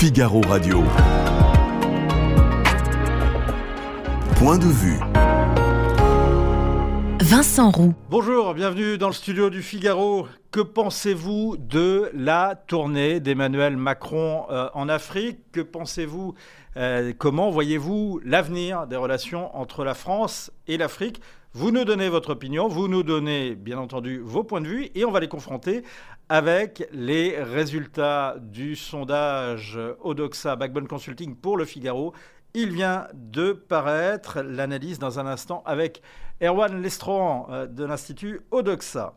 Figaro Radio. Point de vue. Vincent Roux. Bonjour, bienvenue dans le studio du Figaro. Que pensez-vous de la tournée d'Emmanuel Macron euh, en Afrique? Que pensez-vous euh, Comment voyez-vous l'avenir des relations entre la France et l'Afrique? Vous nous donnez votre opinion, vous nous donnez bien entendu vos points de vue et on va les confronter avec les résultats du sondage Odoxa Backbone Consulting pour le Figaro. Il vient de paraître l'analyse dans un instant avec Erwan Lestron euh, de l'Institut Odoxa.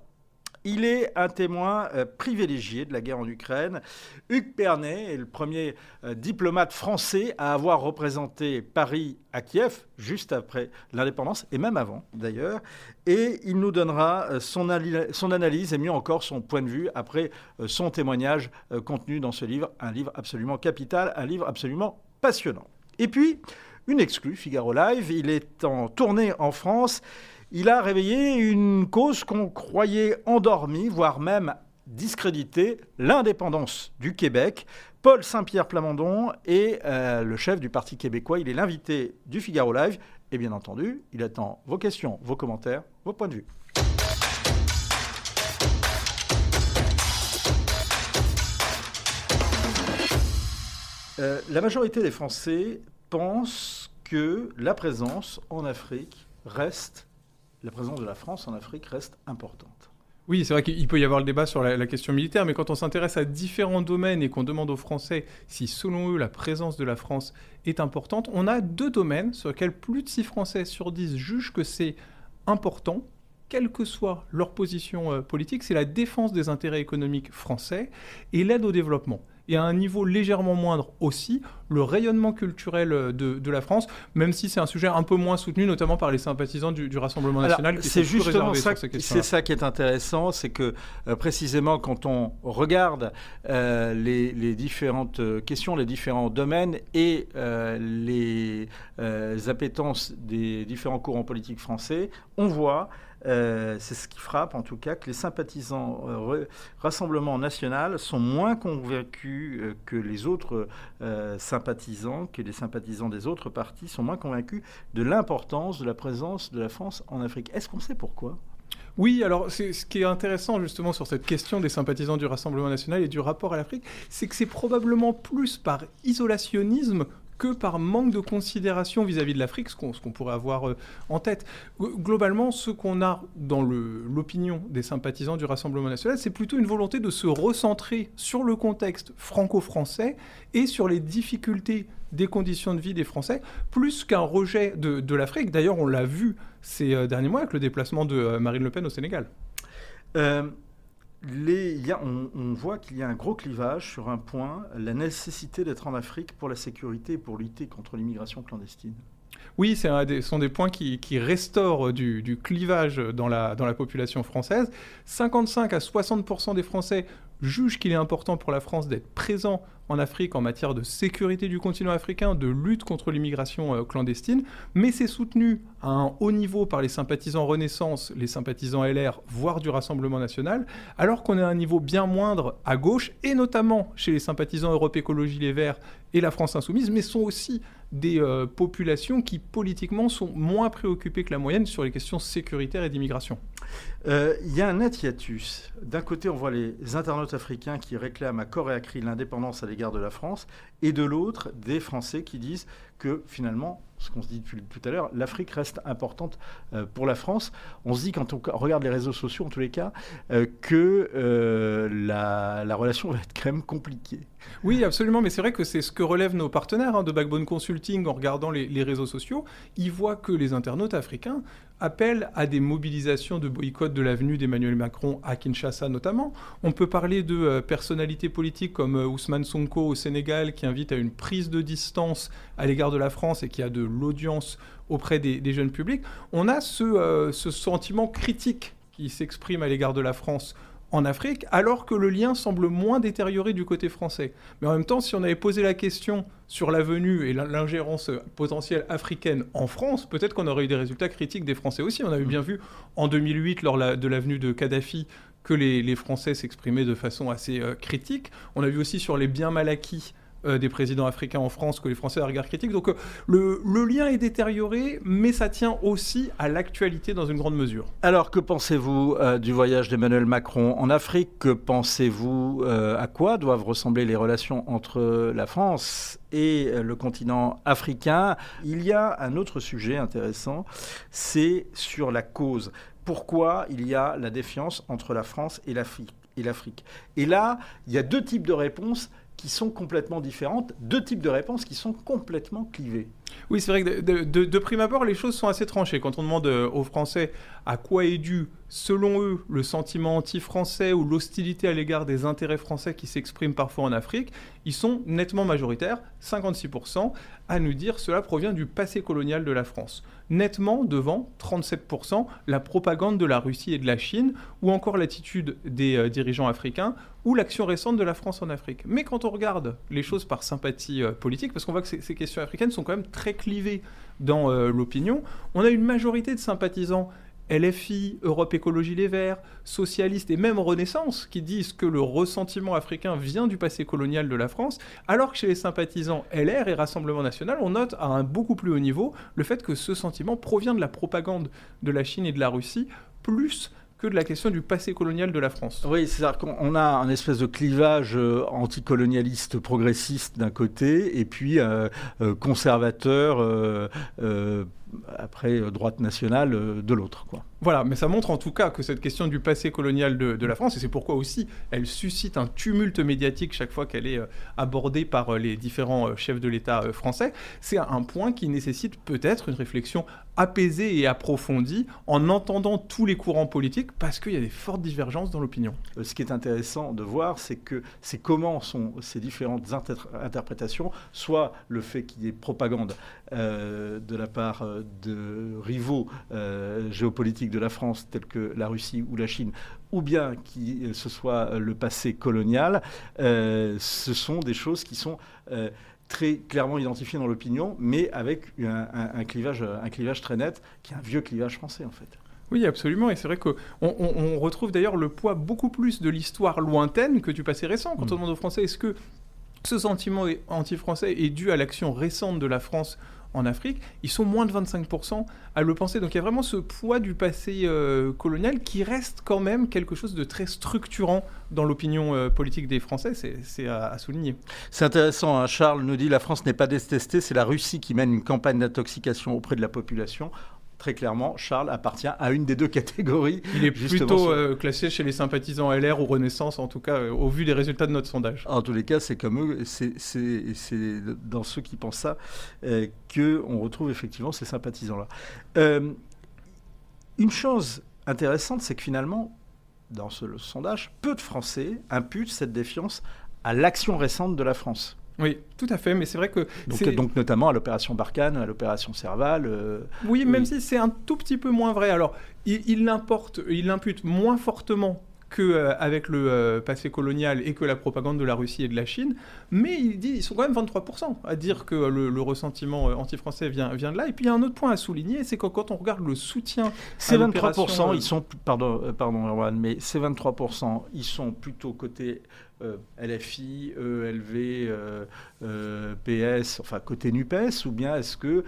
Il est un témoin euh, privilégié de la guerre en Ukraine. Hugues Pernet est le premier euh, diplomate français à avoir représenté Paris à Kiev, juste après l'indépendance, et même avant d'ailleurs. Et il nous donnera euh, son, son, analyse et mieux encore son point de vue après son témoignage contenu dans ce livre, un livre absolument capital, un livre absolument passionnant. Et puis, une exclue, Figaro Live, il est en tournée en France il a réveillé une cause qu'on croyait endormie, voire même discréditée, l'indépendance du Québec. Paul Saint-Pierre Plamondon est euh, le chef du Parti québécois. Il est l'invité du Figaro Live. Et bien entendu, il attend vos questions, vos commentaires, vos points de vue. Euh, la majorité des Français pensent que la présence en Afrique reste la présence de la France en Afrique reste importante. Oui, c'est vrai qu'il peut y avoir le débat sur la, question militaire, mais quand on s'intéresse à différents domaines et qu'on demande aux Français si, selon eux, la présence de la France est importante, on a deux domaines sur lesquels plus de 6 Français sur 10 jugent que c'est important, quelle que soit leur position euh, politique, c'est la défense des intérêts économiques français et l'aide au développement et à un niveau légèrement moindre aussi le rayonnement culturel euh, de, la France, même si c'est un sujet un peu moins soutenu, notamment par les sympathisants du, Rassemblement national. C'est justement ça, c'est ça qui est intéressant, c'est que euh, précisément quand on regarde euh, les, différentes questions, les différents domaines et les appétences des différents courants politiques français, on voit c'est ce qui frappe en tout cas que les sympathisants Rassemblement national sont moins convaincus euh, que les autres euh, sympathisants, que les sympathisants des autres partis sont moins convaincus de l'importance de la présence de la France en Afrique. Est-ce qu'on sait pourquoi? Oui, alors ce qui est intéressant justement sur cette question des sympathisants du Rassemblement national et du rapport à l'Afrique, c'est que c'est probablement plus par isolationnisme que par manque de considération vis-à-vis de l'Afrique, ce qu'on pourrait avoir euh, en tête. Globalement, ce qu'on a dans l'opinion des sympathisants du Rassemblement national, c'est plutôt une volonté de se recentrer sur le contexte franco-français et sur les difficultés des conditions de vie des Français, plus qu'un rejet de, l'Afrique. D'ailleurs, on l'a vu ces euh, derniers mois avec le déplacement de euh, Marine Le Pen au Sénégal on, voit qu'il y a un gros clivage sur un point, la nécessité d'être en Afrique pour la sécurité et pour lutter contre l'immigration clandestine. Oui, ce sont des points qui, restaurent du, clivage dans la, population française. 55 à 60 des Français jugent qu'il est important pour la France d'être présent en Afrique en matière de sécurité du continent africain, de lutte contre l'immigration euh, clandestine, mais c'est soutenu à un haut niveau par les sympathisants Renaissance, les sympathisants LR, voire du Rassemblement national, alors qu'on est à un niveau bien moindre à gauche, et notamment chez les sympathisants Europe Écologie Les Verts et la France Insoumise, mais sont aussi des euh, populations qui politiquement sont moins préoccupées que la moyenne sur les questions sécuritaires et d'immigration. Euh, il y a un net hiatus. D'un côté, on voit les internautes africains qui réclament à corps et à cri l'indépendance à l'égard de la France, et de l'autre, des Français qui disent que finalement, ce qu'on se dit depuis tout à l'heure, l'Afrique reste importante euh, pour la France. On se dit, quand on regarde les réseaux sociaux, en tous les cas, euh, que euh, la, relation va être quand même compliquée. Oui, absolument, mais c'est vrai que c'est ce que relèvent nos partenaires hein, de Backbone Consulting en regardant les, réseaux sociaux. Ils voient que les internautes africains appellent à des mobilisations de boycott de l'avenue d'Emmanuel Macron à Kinshasa notamment. On peut parler de personnalités politiques comme Ousmane Sonko au Sénégal qui invite à une prise de distance à l'égard de la France et qui a de l'audience auprès des, jeunes publics, on a euh, ce, sentiment critique qui s'exprime à l'égard de la France en Afrique, alors que le lien semble moins détérioré du côté français. Mais en même temps, si on avait posé la question sur la venue et l'ingérence potentielle africaine en France, peut-être qu'on aurait eu des résultats critiques des Français aussi. On avait bien vu en 2008, lors de la venue de Kadhafi, que les, Français s'exprimaient de façon assez euh, critique. On a vu aussi sur les biens mal acquis euh, des présidents africains en France que les Français à regard critique. Donc euh, le, lien est détérioré, mais ça tient aussi à l'actualité dans une grande mesure. Alors que pensez-vous euh, du voyage d'Emmanuel Macron en Afrique? Que pensez-vous à quoi doivent ressembler les relations entre la France et le continent africain? Il y a un autre sujet intéressant, c'est sur la cause. Pourquoi il y a la défiance entre la France et l'Afrique et l'Afrique? Et là, il y a deux types de réponses qui sont complètement différentes, deux types de réponses qui sont complètement clivées. Oui, c'est vrai que de, prime abord, les choses sont assez tranchées. Quand on demande euh, aux Français à quoi est dû, selon eux, le sentiment anti-français ou l'hostilité à l'égard des intérêts français qui s'expriment parfois en Afrique, ils sont nettement majoritaires, 56%, à nous dire cela provient du passé colonial de la France. Nettement devant 37%, la propagande de la Russie et de la Chine, ou encore l'attitude des euh, dirigeants africains, ou l'action récente de la France en Afrique. Mais quand on regarde les choses par sympathie euh, politique, parce qu'on voit que ces, questions africaines sont quand même très clivées dans euh, l'opinion, on a une majorité de sympathisants LFI, Europe Écologie Les Verts, socialistes et même Renaissance qui disent que le ressentiment africain vient du passé colonial de la France, alors que chez les sympathisants LR et Rassemblement National, on note à un beaucoup plus haut niveau le fait que ce sentiment provient de la propagande de la Chine et de la Russie, plus que de la question du passé colonial de la France. Oui, c'est-à-dire qu'on a un espèce de clivage euh, anticolonialiste progressiste d'un côté et puis euh, euh, conservateur après droite nationale de l'autre. Quoi. Voilà, mais ça montre en tout cas que cette question du passé colonial de, la France, et c'est pourquoi aussi elle suscite un tumulte médiatique chaque fois qu'elle est euh, abordée par euh, les différents euh, chefs de l'État français, c'est un point qui nécessite peut-être une réflexion apaisée et approfondie en entendant tous les courants politiques parce qu'il y a des fortes divergences dans l'opinion. Ce qui est intéressant de voir, c'est que c'est comment sont ces différentes interprétations, soit le fait qu'il y ait propagande de la part de rivaux géopolitiques de la France, tels que la Russie ou la Chine, ou bien que euh, ce soit euh, le passé colonial, euh, ce sont des choses qui sont très clairement identifiées dans l'opinion, mais avec un, clivage, un clivage très net, qui est un vieux clivage français en fait. Oui, absolument. Et c'est vrai qu'on on, retrouve d'ailleurs le poids beaucoup plus de l'histoire lointaine que du passé récent. Quand mm. on demande aux Français est-ce que ce sentiment anti-français est dû à l'action récente de la France en Afrique, ils sont moins de 25% à le penser. Donc il y a vraiment ce poids du passé euh, colonial qui reste quand même quelque chose de très structurant dans l'opinion euh, politique des Français, c'est à, souligner. C'est intéressant, hein. Charles nous dit la France n'est pas détestée, c'est la Russie qui mène une campagne d'intoxication auprès de la population très clairement, Charles appartient à une des deux catégories. Il est plutôt euh, classé chez les sympathisants LR ou Renaissance, en tout cas, euh, au vu des résultats de notre sondage. En tous les cas, c'est comme eux, c'est dans ceux qui pensent ça euh, qu'on retrouve effectivement ces sympathisants-là. une chose intéressante, c'est que finalement, dans ce sondage, peu de Français imputent cette défiance à l'action récente de la France. Oui, tout à fait, mais c'est vrai que... Donc, donc, notamment à l'opération Barkhane, à l'opération Serval. Euh, oui, même si c'est un tout petit peu moins vrai. Alors, il, il l'impute moins fortement qu'avec euh, le euh, passé colonial et que la propagande de la Russie et de la Chine, mais il dit ils sont quand même 23% à dire que le, ressentiment anti-français vient, vient de là. Et puis il y a un autre point à souligner, c'est que quand on regarde le soutien... Ces 23%, ils sont... Pardon, pardon Erwan, mais ces 23%, ils sont plutôt côté euh, LFI, ELV, euh, euh, PS, enfin côté NUPES, ou bien est-ce que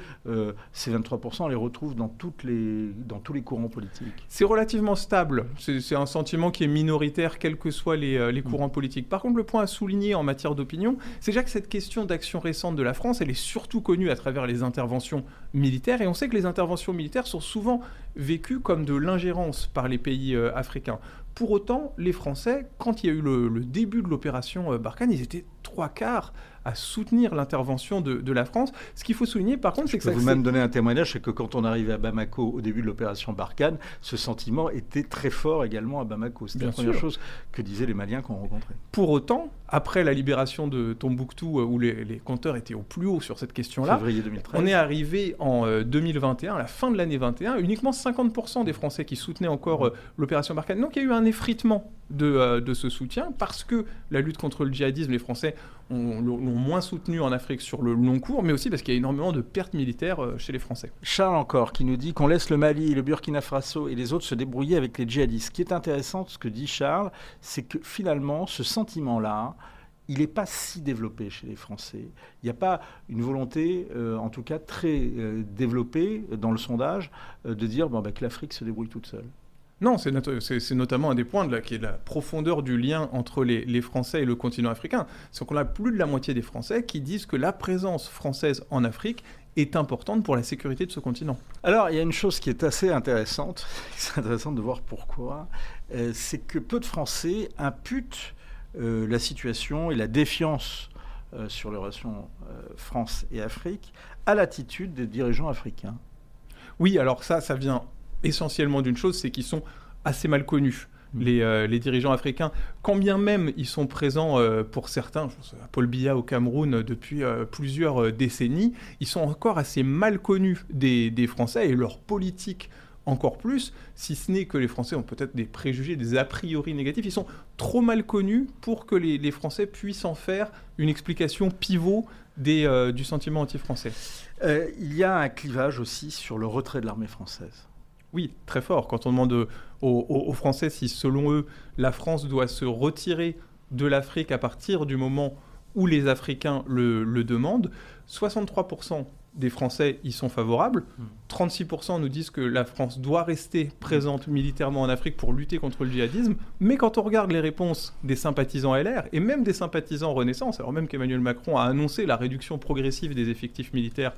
ces 23%, on les retrouve dans, toutes les, dans tous les courants politiques? C'est relativement stable. C'est un sentiment qui est minoritaire, quels que soient les, les, courants politiques. Par contre, le point à souligner en matière d'opinion, c'est déjà que cette question d'action récente de la France, elle est surtout connue à travers les interventions militaires, et on sait que les interventions militaires sont souvent vécues comme de l'ingérence par les pays africains. Pour autant, les Français, quand il y a eu le, début de l'opération euh, Barkhane, ils étaient trois quarts à soutenir l'intervention de, la France. Ce qu'il faut souligner, par contre, c'est que ça. vous même donner un témoignage, c'est que quand on arrivait à Bamako au début de l'opération Barkhane, ce sentiment était très fort également à Bamako. C'était la première chose que disaient les Maliens qu'on rencontrait. Pour autant, après la libération de Tombouctou, euh, où les, compteurs étaient au plus haut sur cette question-là, on est arrivé en 2021, euh, à la fin de l'année 21, uniquement 50% des Français qui soutenaient encore euh, l'opération Barkhane. Donc il y a eu un effritement de, de, ce soutien parce que la lutte contre le djihadisme, les Français l'ont moins soutenu en Afrique sur le long cours, mais aussi parce qu'il y a énormément de pertes militaires euh, chez les Français. Charles encore, qui nous dit qu'on laisse le Mali, le Burkina Faso et les autres se débrouiller avec les djihadistes. Ce qui est intéressant, ce que dit Charles, c'est que finalement, ce sentiment-là, il n'est pas si développé chez les Français. Il n'y a pas une volonté, euh, en tout cas très euh, développée dans le sondage, de dire bah, que l'Afrique se débrouille toute seule. Non, c'est notamment un des points de la, qui est la profondeur du lien entre les, les Français et le continent africain. C'est qu'on a plus de la moitié des Français qui disent que la présence française en Afrique est importante pour la sécurité de ce continent. Alors, il y a une chose qui est assez intéressante, c'est intéressant de voir pourquoi, c'est que peu de Français imputent euh, la situation et la défiance euh, sur les relations euh, France et Afrique à l'attitude des dirigeants africains. Oui, alors ça, ça vient essentiellement d'une chose, c'est qu'ils sont assez mal connus. Mm. Les, dirigeants africains, quand bien même ils sont présents pour certains, je pense à Paul Biya au Cameroun depuis plusieurs décennies, ils sont encore assez mal connus des, des Français et leur politique encore plus, si ce n'est que les Français ont peut-être des préjugés, des a priori négatifs. Ils sont trop mal connus pour que les, Français puissent en faire une explication pivot des, euh, du sentiment anti-français. Euh, il y a un clivage aussi sur le retrait de l'armée française. Oui, très fort. Quand on demande aux, Français si, selon eux, la France doit se retirer de l'Afrique à partir du moment où les Africains le, le demandent, 63% des Français y sont favorables. 36% hmm. nous disent que la France doit rester présente militairement en Afrique pour lutter contre le djihadisme. Mais quand on regarde les réponses des sympathisants LR et même des sympathisants Renaissance, alors même qu'Emmanuel Macron a annoncé la réduction progressive des effectifs militaires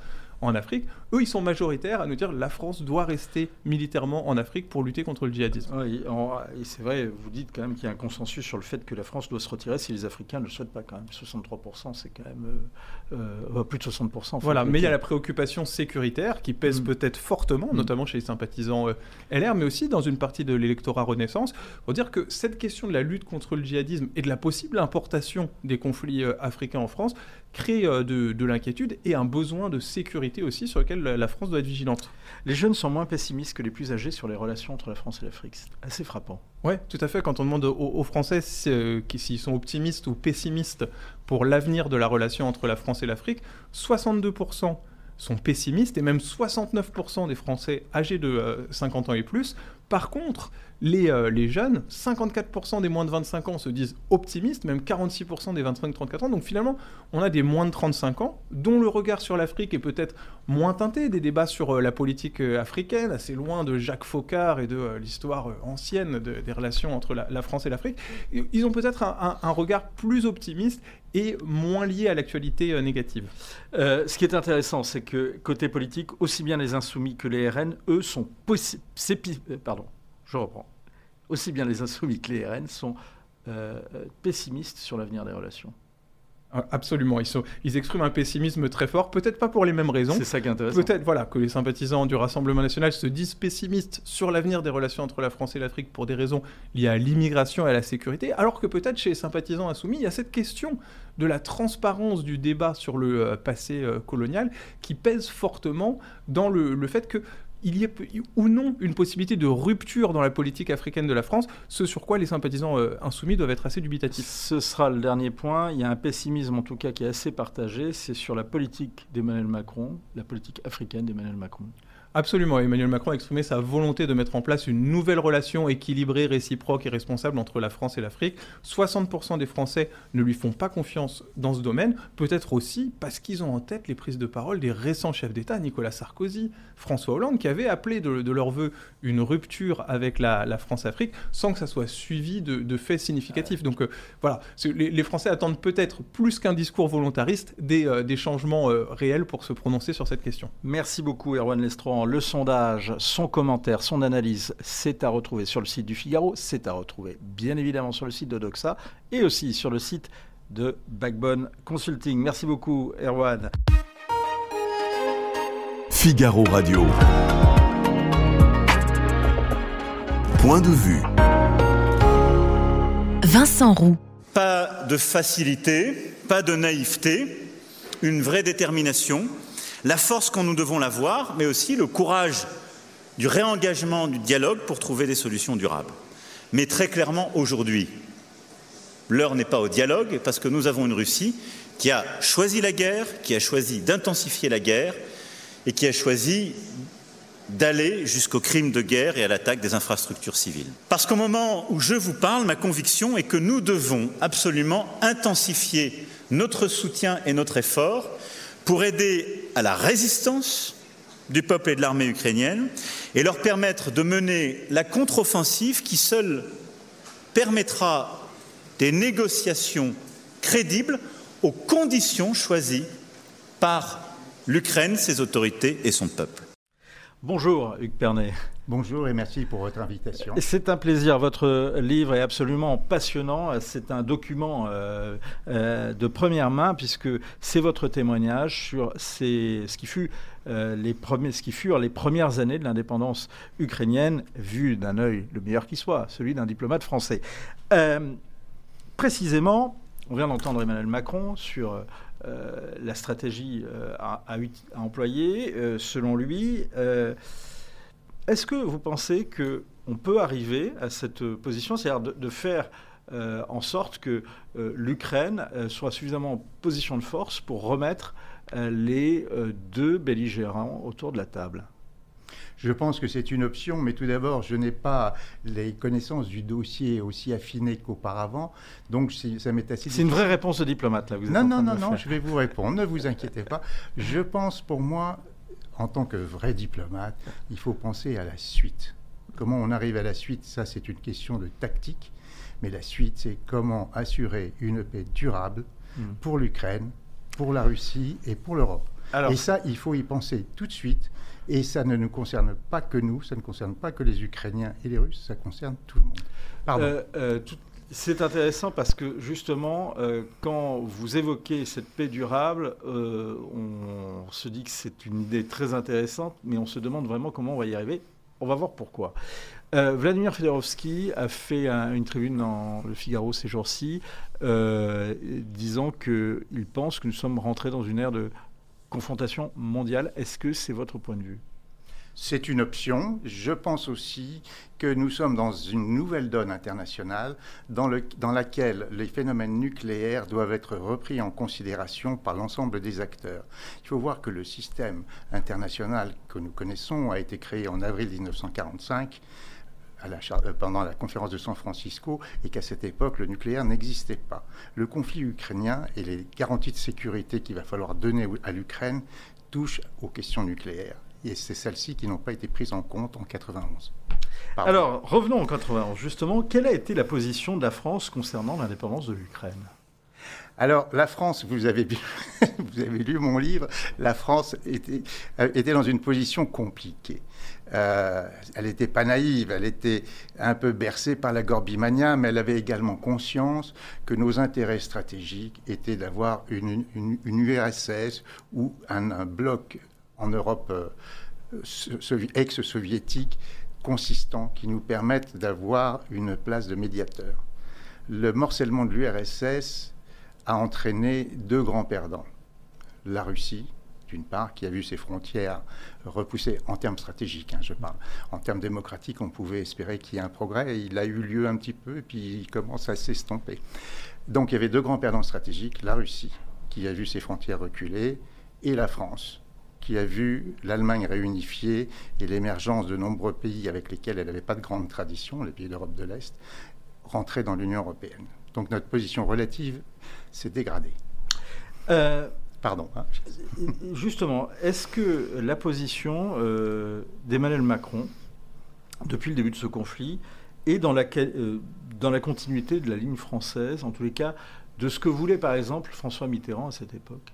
en Afrique, eux, ils sont majoritaires à nous dire que la France doit rester militairement en Afrique pour lutter contre le djihadisme. Oui, et c'est vrai, vous dites quand même qu'il y a un consensus sur le fait que la France doit se retirer si les Africains ne le souhaitent pas quand même. 63%, c'est quand même euh, euh, plus de 60%. Voilà, mais il y a la préoccupation sécuritaire qui pèse mm. peut-être fortement, mm. notamment chez les sympathisants euh, LR, mais aussi dans une partie de l'électorat Renaissance, pour dire que cette question de la lutte contre le djihadisme et de la possible importation des conflits africains en France crée de, de l'inquiétude et un besoin de sécurité aussi sur lequel la France doit être vigilante. Les jeunes sont moins pessimistes que les plus âgés sur les relations entre la France et l'Afrique. C'est assez frappant. Oui, tout à fait. Quand on demande aux, Français euh, s'ils sont optimistes ou pessimistes pour l'avenir de la relation entre la France et l'Afrique, 62% sont pessimistes et même 69% des Français âgés de 50 euh, ans et plus. Par contre, les, euh, jeunes, 54% des moins de 25 ans se disent optimistes, même 46% des 25-34 ans. Donc finalement, on a des moins de 35 ans, dont le regard sur l'Afrique est peut-être moins teinté des débats sur euh, la politique africaine, assez loin de Jacques Faucard et de l'histoire ancienne des relations entre la, France et l'Afrique. Ils ont peut-être un, regard plus optimiste et moins lié à l'actualité négative. ce qui est intéressant, c'est que côté politique, aussi bien les insoumis que les RN, eux, sont reprends. Aussi que les RN sont euh, pessimistes sur l'avenir des relations. Absolument, ils, sont, ils, expriment un pessimisme très fort, peut-être pas pour les mêmes raisons. C'est ça qui est intéressant. Peut-être voilà, que les sympathisants du Rassemblement national se disent pessimistes sur l'avenir des relations entre la France et l'Afrique pour des raisons liées à l'immigration et à la sécurité, alors que peut-être chez les sympathisants insoumis, il y a cette question de la transparence du débat sur le euh, passé euh, colonial qui pèse fortement dans le, le fait que il y ait ou non une possibilité de rupture dans la politique africaine de la France, ce sur quoi les sympathisants euh, insoumis doivent être assez dubitatifs. Ce sera le dernier point. Il y a un pessimisme en tout cas qui est assez partagé, c'est sur la politique d'Emmanuel Macron, la politique africaine d'Emmanuel Macron. Absolument. Emmanuel Macron a exprimé sa volonté de mettre en place une nouvelle relation équilibrée, réciproque et responsable entre la France et l'Afrique. 60% des Français ne lui font pas confiance dans ce domaine, peut-être aussi parce qu'ils ont en tête les prises de parole des récents chefs d'État, Nicolas Sarkozy, François Hollande, qui avaient appelé de, leur vœu une rupture avec la, France-Afrique sans que ça soit suivi de, faits significatifs. Donc euh, voilà, les, Français attendent peut-être plus qu'un discours volontariste des, euh, changements euh, réels pour se prononcer sur cette question. Merci beaucoup, Erwan Le sondage, son commentaire, son analyse, c'est à retrouver sur le site du Figaro, c'est à retrouver bien évidemment sur le site de Doxa et aussi sur le site de Backbone Consulting. Merci beaucoup, Erwan. Figaro Radio. Point de vue. Vincent Roux. Pas de facilité, pas de naïveté, une vraie détermination la force quand nous devons l'avoir, mais aussi le courage du réengagement du dialogue pour trouver des solutions durables. Mais très clairement, aujourd'hui, l'heure n'est pas au dialogue parce que nous avons une Russie qui a choisi la guerre, qui a choisi d'intensifier la guerre et qui a choisi d'aller jusqu'au crime de guerre et à l'attaque des infrastructures civiles. Parce qu'au moment où je vous parle, ma conviction est que nous devons absolument intensifier notre soutien et notre effort pour aider à la résistance du peuple et de l'armée ukrainienne et leur permettre de mener la contre-offensive qui seule permettra des négociations crédibles aux conditions choisies par l'Ukraine, ses autorités et son peuple. Bonjour Hugues Pernet. Bonjour et merci pour votre invitation. C'est un plaisir. Votre livre est absolument passionnant. C'est un document euh, euh, de première main puisque c'est votre témoignage sur ce, qui fut, euh, les premiers, ce qui furent les premières années de l'indépendance ukrainienne, vu d'un œil le meilleur qui soit, celui d'un diplomate français. précisément, on vient d'entendre Emmanuel Macron sur la stratégie à, à, employer. selon lui, est-ce que vous pensez qu'on peut arriver à cette position, c'est-à-dire de, faire euh, en sorte que euh, l'Ukraine euh, soit suffisamment en position de force pour remettre les deux belligérants autour de la table? Je pense que c'est une option, mais tout d'abord, je n'ai pas les connaissances du dossier aussi affinées qu'auparavant, donc ça m'est assez. C'est une vraie réponse de diplomate là. Vous non, non, non, non, je vais vous répondre. Ne vous inquiétez pas. Je pense, pour moi, en tant que vrai diplomate, il faut penser à la suite. Comment on arrive à la suite, ça c'est une question de tactique, mais la suite c'est comment assurer une paix durable hmm. pour l'Ukraine, pour la Russie et pour l'Europe. Et ça, il faut y penser tout de suite. Et ça ne nous concerne pas que nous, ça ne concerne pas que les Ukrainiens et les Russes, ça concerne tout le monde. Pardon. Euh, euh, c'est intéressant parce que justement, euh, quand vous évoquez cette paix durable, on se dit que c'est une idée très intéressante, mais on se demande vraiment comment on va y arriver. On va voir pourquoi. Vladimir Fedorovski a fait une tribune dans le Figaro ces jours-ci, disant qu'il pense que nous sommes rentrés dans une ère de confrontation mondiale. Est-ce que c'est votre point de vue? C'est une option. Je pense aussi que nous sommes dans une nouvelle donne internationale dans, laquelle les phénomènes nucléaires doivent être repris en considération par l'ensemble des acteurs. Il faut voir que le système international que nous connaissons a été créé en avril 1945 euh, pendant la conférence de San Francisco et qu'à cette époque, le nucléaire n'existait pas. Le conflit ukrainien et les garanties de sécurité qu'il va falloir donner à l'Ukraine touchent aux questions nucléaires et c'est celles-ci qui n'ont pas été prises en compte en 91. Alors, revenons en 91. Justement, quelle a été la position de la France concernant l'indépendance de l'Ukraine? Alors, la France, vous avez, vous avez lu mon livre, la France était, euh, était dans une position compliquée. Euh, elle n'était pas naïve, elle était un peu bercée par la gorbimania, mais elle avait également conscience que nos intérêts stratégiques étaient d'avoir une, URSS ou un bloc en Europe euh, ex-soviétique consistants qui nous permettent d'avoir une place de médiateur. Le morcellement de l'URSS a entraîné deux grands perdants. La Russie, d'une part, qui a vu ses frontières repoussées en termes stratégiques, hein, je parle. En termes démocratiques, on pouvait espérer qu'il y ait un progrès. Il a eu lieu un petit peu, et puis il commence à s'estomper. Donc il y avait deux grands perdants stratégiques, la Russie, qui a vu ses frontières reculer, et la France, qui a vu l'Allemagne réunifiée et l'émergence de nombreux pays avec lesquels elle n'avait pas de grande tradition, les pays d'Europe de l'Est, rentrer dans l'Union européenne. Donc notre position relative s'est dégradée. Euh, Pardon. Hein. Justement, est-ce que la position euh, d'Emmanuel Macron, depuis le début de ce conflit, est dans la, euh, dans la continuité de la ligne française, en tous les cas, de ce que voulait par exemple François Mitterrand à cette époque?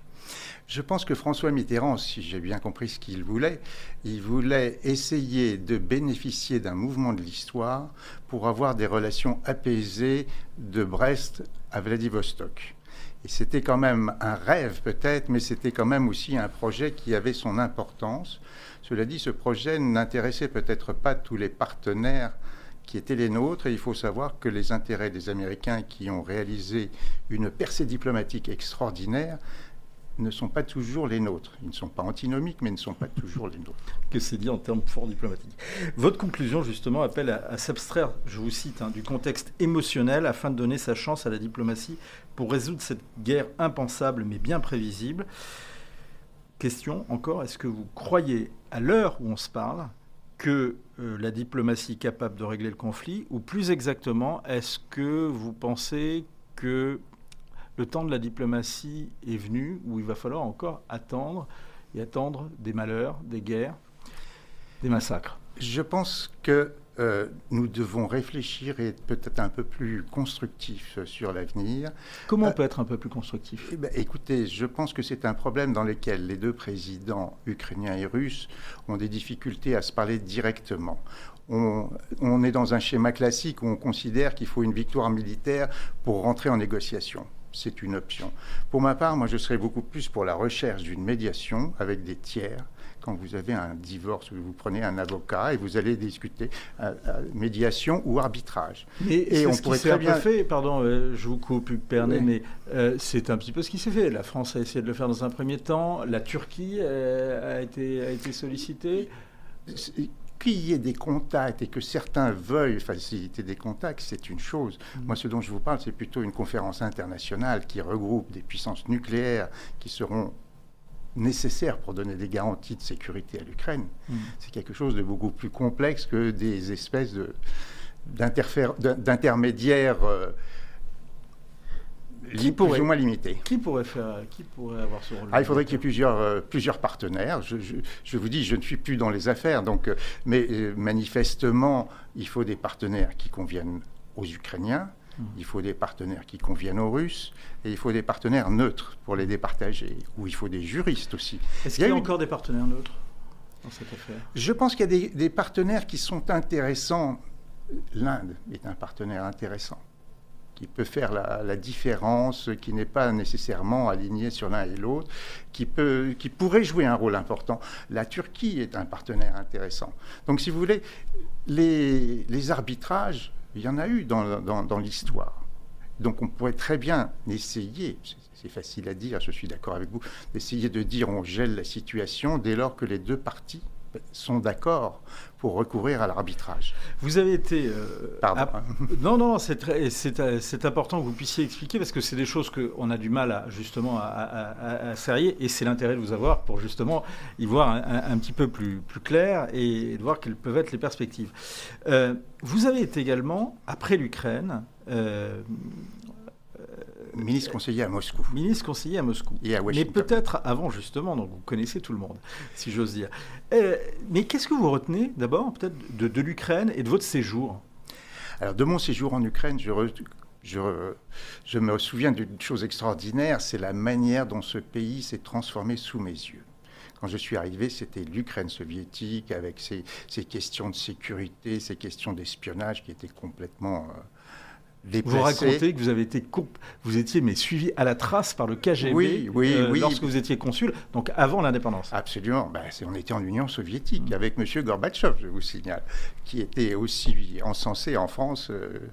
Je pense que François Mitterrand, si j'ai bien compris ce qu'il voulait, il voulait essayer de bénéficier d'un mouvement de l'histoire pour avoir des relations apaisées de Brest à Vladivostok. C'était quand même un rêve peut-être, mais c'était quand même aussi un projet qui avait son importance. Cela dit, ce projet n'intéressait peut-être pas tous les partenaires qui étaient les nôtres. Et il faut savoir que les intérêts des Américains qui ont réalisé une percée diplomatique extraordinaire ne sont pas toujours les nôtres. Ils ne sont pas antinomiques, mais ne sont pas toujours les nôtres. Que c'est dit en termes fort diplomatiques. Votre conclusion, justement, appelle à, s'abstraire, je vous cite, hein, du contexte émotionnel afin de donner sa chance à la diplomatie pour résoudre cette guerre impensable mais bien prévisible. Question encore, est-ce que vous croyez, à l'heure où on se parle, que euh, la diplomatie capable de régler le conflit Ou plus exactement, est-ce que vous pensez que le temps de la diplomatie est venu où il va falloir encore attendre et attendre des malheurs, des guerres, des massacres? Je pense que euh, nous devons réfléchir et être peut-être un peu plus constructifs sur l'avenir. Comment on euh, peut être un peu plus constructif? eh ben, Écoutez, je pense que c'est un problème dans lequel les deux présidents, ukrainiens et russes, ont des difficultés à se parler directement. On, on est dans un schéma classique où on considère qu'il faut une victoire militaire pour rentrer en négociation c'est une option. Pour ma part, moi, je serais beaucoup plus pour la recherche d'une médiation avec des tiers quand vous avez un divorce, vous prenez un avocat et vous allez discuter euh, euh, médiation ou arbitrage. et on ce pourrait qui très bien fait. Pardon, euh, je vous coupe, Pernet, mais c'est un petit peu ce qui s'est fait. La France a essayé de le faire dans un premier temps. La Turquie a été, a été sollicitée qu'il y ait des contacts et que certains veuillent faciliter des contacts, c'est une chose. Mm. Moi, ce dont je vous parle, c'est plutôt une conférence internationale qui regroupe des puissances nucléaires qui seront nécessaires pour donner des garanties de sécurité à l'Ukraine. Mm. C'est quelque chose de beaucoup plus complexe que des espèces d'intermédiaires euh, plus ou moins limité. Qui pourrait, faire, qui pourrait avoir ce rôle ah, Il faudrait qu'il y ait plusieurs, euh, plusieurs partenaires. Je, je, vous dis, je ne suis plus dans les affaires, donc, euh, mais manifestement, il faut des partenaires qui conviennent aux Ukrainiens. Il faut des partenaires qui conviennent aux Russes et il faut des partenaires neutres pour les départager, ou il faut des juristes aussi. Est-ce qu'il y a, encore des partenaires neutres dans cette affaire? Je pense qu'il y a des, partenaires qui sont intéressants. L'Inde est un partenaire intéressant qui peut faire la, différence, qui n'est pas nécessairement aligné sur l'un et l'autre, qui, peut, qui pourrait jouer un rôle important. La Turquie est un partenaire intéressant. Donc, si vous voulez, les, les arbitrages il y en a eu dans, l'histoire. Donc on pourrait très bien essayer, c'est facile à dire, je suis d'accord avec vous, d'essayer de dire on gèle la situation dès lors que les deux parties sont d'accord pour recourir à l'arbitrage. Vous avez été... Euh, Pardon. Non, non, c'est important que vous puissiez expliquer parce que c'est des choses qu'on a du mal à, justement à, à, et c'est l'intérêt de vous avoir pour justement y voir un, petit peu plus, plus clair et de voir quelles peuvent être les perspectives. Euh, vous avez été également, après l'Ukraine, euh, Ministre conseiller à Moscou. Ministre conseiller à Moscou. Et à Mais peut-être avant, justement, donc vous connaissez tout le monde, si j'ose dire. Euh, mais qu'est-ce que vous retenez d'abord, peut-être, de, l'Ukraine et de votre séjour? Alors, de mon séjour en Ukraine, je, je, je me souviens d'une chose extraordinaire, c'est la manière dont ce pays s'est transformé sous mes yeux. Quand je suis arrivé, c'était l'Ukraine soviétique avec ses, questions de sécurité, ses questions d'espionnage qui étaient complètement vous racontez que vous avez été vous étiez mais suivi à la trace par le KGB oui, oui, euh, oui. lorsque vous étiez consul, donc avant l'indépendance. Absolument. Ben, on était en Union soviétique mm. avec M. Gorbatchev, je vous signale, qui était aussi encensé en France. Euh,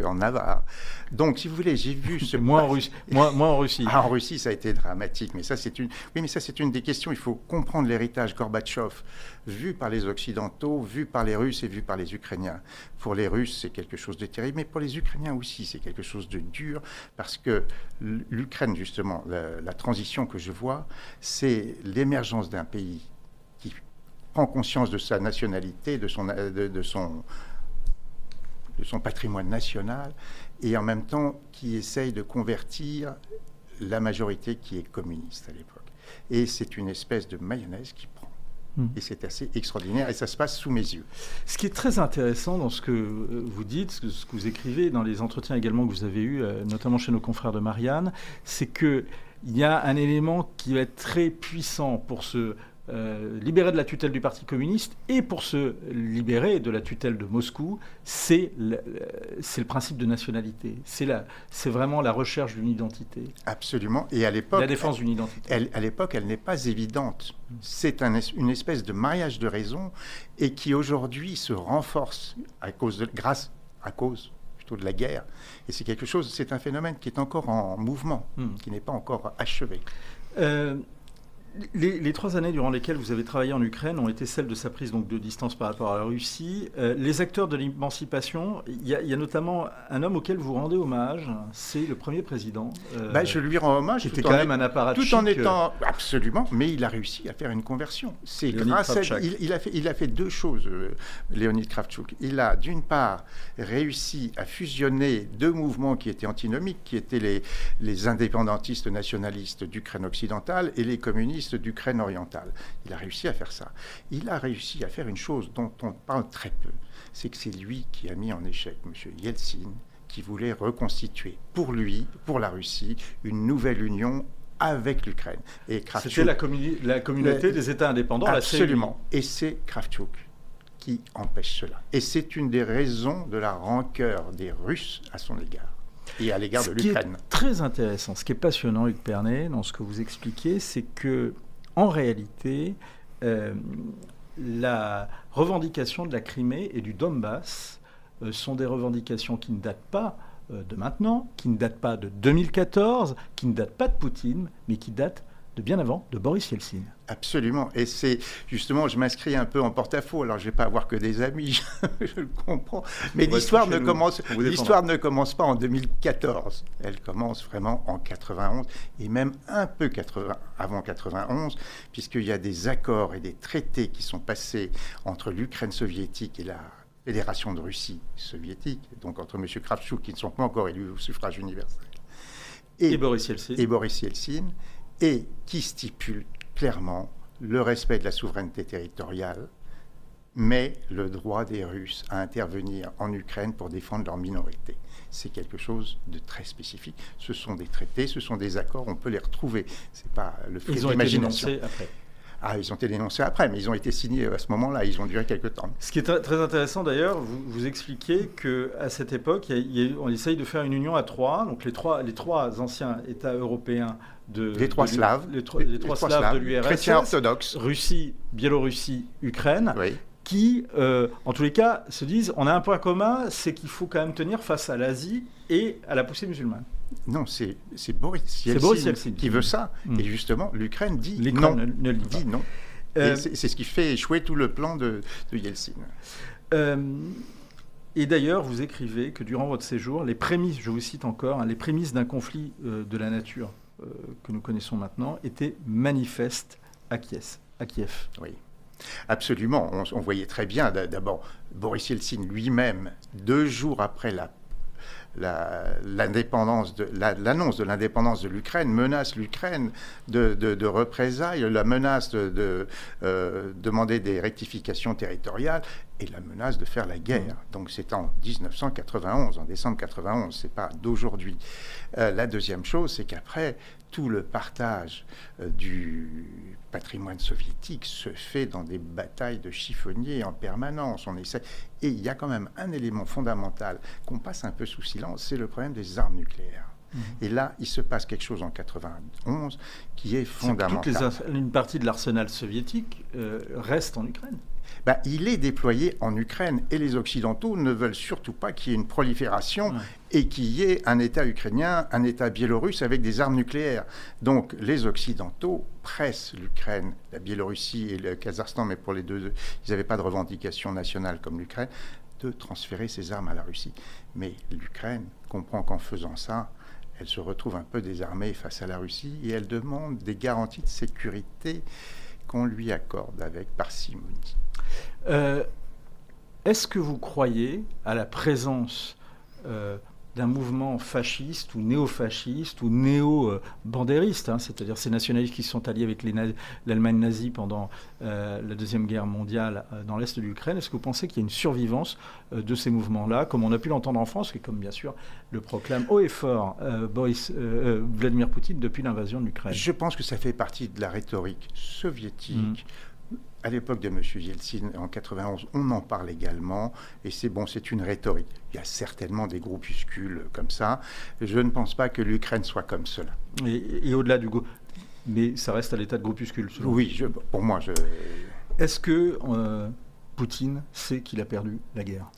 qu'en Navarre. Donc, si vous voulez, j'ai vu ce. moi, en Russie. Moi, moi, en Russie. Ah, en Russie, ça a été dramatique. Mais ça, c'est une. Oui, mais ça, c'est une des questions. Il faut comprendre l'héritage Gorbatchev, vu par les Occidentaux, vu par les Russes et vu par les Ukrainiens. Pour les Russes, c'est quelque chose de terrible, mais pour les Ukrainiens aussi, c'est quelque chose de dur, parce que l'Ukraine, justement, la, transition que je vois, c'est l'émergence d'un pays qui prend conscience de sa nationalité, de son, de son de son patrimoine national, et en même temps qui essaye de convertir la majorité qui est communiste à l'époque. Et c'est une espèce de mayonnaise qui prend. Hmm. Et c'est assez extraordinaire, et ça se passe sous mes yeux. Ce qui est très intéressant dans ce que euh, vous dites, ce que, vous écrivez, dans les entretiens également que vous avez eus, euh, notamment chez nos confrères de Marianne, c'est qu'il y a un élément qui va être très puissant pour se euh, libérer de la tutelle du Parti communiste et pour se libérer de la tutelle de Moscou, c'est le, le, principe de nationalité. C'est vraiment la recherche d'une identité. Absolument. Et à l'époque. La défense d'une identité. Elle, à l'époque, elle n'est pas évidente. C'est un, une espèce de mariage de raison et qui aujourd'hui se renforce à cause de, grâce à cause plutôt de la guerre. Et c'est quelque chose, c'est un phénomène qui est encore en mouvement, hmm. qui n'est pas encore achevé. Euh, Les, trois années durant lesquelles vous avez travaillé en Ukraine ont été celles de sa prise donc, de distance par rapport à la Russie. Euh, les acteurs de l'émancipation, il y, a notamment un homme auquel vous rendez hommage, c'est le premier président. Euh, bah, je lui rends hommage. C'était quand même un apparat Tout en étant... Absolument, mais il a réussi à faire une conversion. C'est grâce à... Il, a fait, il a fait deux choses, euh, Léonid Kravchuk. Il a d'une part réussi à fusionner deux mouvements qui étaient antinomiques, qui étaient les, les indépendantistes nationalistes d'Ukraine occidentale et les communistes d'Ukraine orientale. Il a réussi à faire ça. Il a réussi à faire une chose dont on parle très peu. C'est que c'est lui qui a mis en échec M. Yeltsin, qui voulait reconstituer pour lui, pour la Russie, une nouvelle union avec l'Ukraine. Et C'était la, la, communauté des États indépendants, Absolument. et c'est Kravchuk qui empêche cela. Et c'est une des raisons de la rancœur des Russes à son égard et à l'égard de l'Ukraine. Très intéressant, ce qui est passionnant, Hugues Pernet, dans ce que vous expliquez, c'est que en réalité, euh, la revendication de la Crimée et du Donbass euh, sont des revendications qui ne datent pas euh, de maintenant, qui ne datent pas de 2014, qui ne datent pas de Poutine, mais qui datent de bien avant, de Boris Yeltsin. Absolument. Et c'est justement, je m'inscris un peu en porte-à-faux. Alors, je ne vais pas avoir que des amis, je le comprends. Mais l'histoire ne, commence, l'histoire ne commence pas en 2014. Elle commence vraiment en 91 et même un peu 80, avant 91, puisqu'il y a des accords et des traités qui sont passés entre l'Ukraine soviétique et la Fédération de Russie soviétique, donc entre M. Kravchuk, qui ne sont pas encore élus au suffrage universel, et, Boris Yeltsin. Et Boris Yeltsin et qui stipule clairement le respect de la souveraineté territoriale, mais le droit des Russes à intervenir en Ukraine pour défendre leur minorité. C'est quelque chose de très spécifique. Ce sont des traités, ce sont des accords, on peut les retrouver. C'est pas le fruit de l'imagination. Ah, ils ont été dénoncés après, mais ils ont été signés à ce moment-là. Ils ont duré quelques temps. Ce qui est très intéressant d'ailleurs, vous, vous expliquez qu'à cette époque, on essaye de faire une union à trois. Donc les trois, les trois anciens États européens de les trois Slaves, les, trois, Slaves, de l'URSS, chrétiens orthodoxes, Russie, Biélorussie, Ukraine. qui, euh, en tous les cas, se disent on a un point commun, c'est qu'il faut quand même tenir face à l'Asie et à la poussée musulmane. Non, c'est Boris Yeltsin, qui veut ça. Hmm. Et justement, l'Ukraine dit non. Ne, dit non. Euh, c'est ce qui fait échouer tout le plan de, Yeltsin. Euh, et d'ailleurs, vous écrivez que durant votre séjour, les prémices, je vous cite encore, hein, les prémices d'un conflit euh, de la nature que nous connaissons maintenant étaient manifestes à Kiev. À Kiev. Oui. Absolument. On, on voyait très bien, d'abord, Boris Yeltsin lui-même, deux jours après la l'annonce de l'indépendance de l'Ukraine menace l'Ukraine de, représailles, la menace de, euh, demander des rectifications territoriales et la menace de faire la guerre. Mmh. Donc c'est en 1991, en décembre 91, c'est pas d'aujourd'hui. Euh, la deuxième chose, c'est qu'après, tout le partage euh, du patrimoine soviétique se fait dans des batailles de chiffonniers en permanence. On essaie. Et il y a quand même un élément fondamental qu'on passe un peu sous silence, c'est le problème des armes nucléaires. Mhm. Et là, il se passe quelque chose en 91 qui est fondamental. une partie de l'arsenal soviétique euh, reste en Ukraine. Bah, il est déployé en Ukraine et les Occidentaux ne veulent surtout pas qu'il y ait une prolifération et qu'il y ait un État ukrainien, un État biélorusse avec des armes nucléaires. Donc les Occidentaux pressent l'Ukraine, la Biélorussie et le Kazakhstan, mais pour les deux, ils n'avaient pas de revendication nationale comme l'Ukraine, de transférer ces armes à la Russie. Mais l'Ukraine comprend qu'en faisant ça, elle se retrouve un peu désarmée face à la Russie et elle demande des garanties de sécurité qu'on lui accorde avec parcimonie. Euh, est-ce que vous croyez à la présence euh, d'un mouvement fasciste ou néo-fasciste ou néo-bandériste, hein, c'est-à-dire ces nationalistes qui sont alliés avec l'Allemagne nazie pendant euh, la Deuxième Guerre mondiale euh, dans l'Est de l'Ukraine. Est-ce que vous pensez qu'il y a une survivance euh, de ces mouvements-là, comme on a pu l'entendre en France, et comme bien sûr le proclame haut et fort Boris, Vladimir Poutine depuis l'invasion de l'Ukraine? Je pense que ça fait partie de la rhétorique soviétique. Mmh à l'époque de M. Yeltsin, en 91, on en parle également, et c'est bon, c'est une rhétorique. Il y a certainement des groupuscules comme ça. Je ne pense pas que l'Ukraine soit comme cela. Et, au-delà du... Mais ça reste à l'état de groupuscule, Oui, je, pour moi, je... Est-ce que euh, Poutine sait qu'il a perdu la guerre?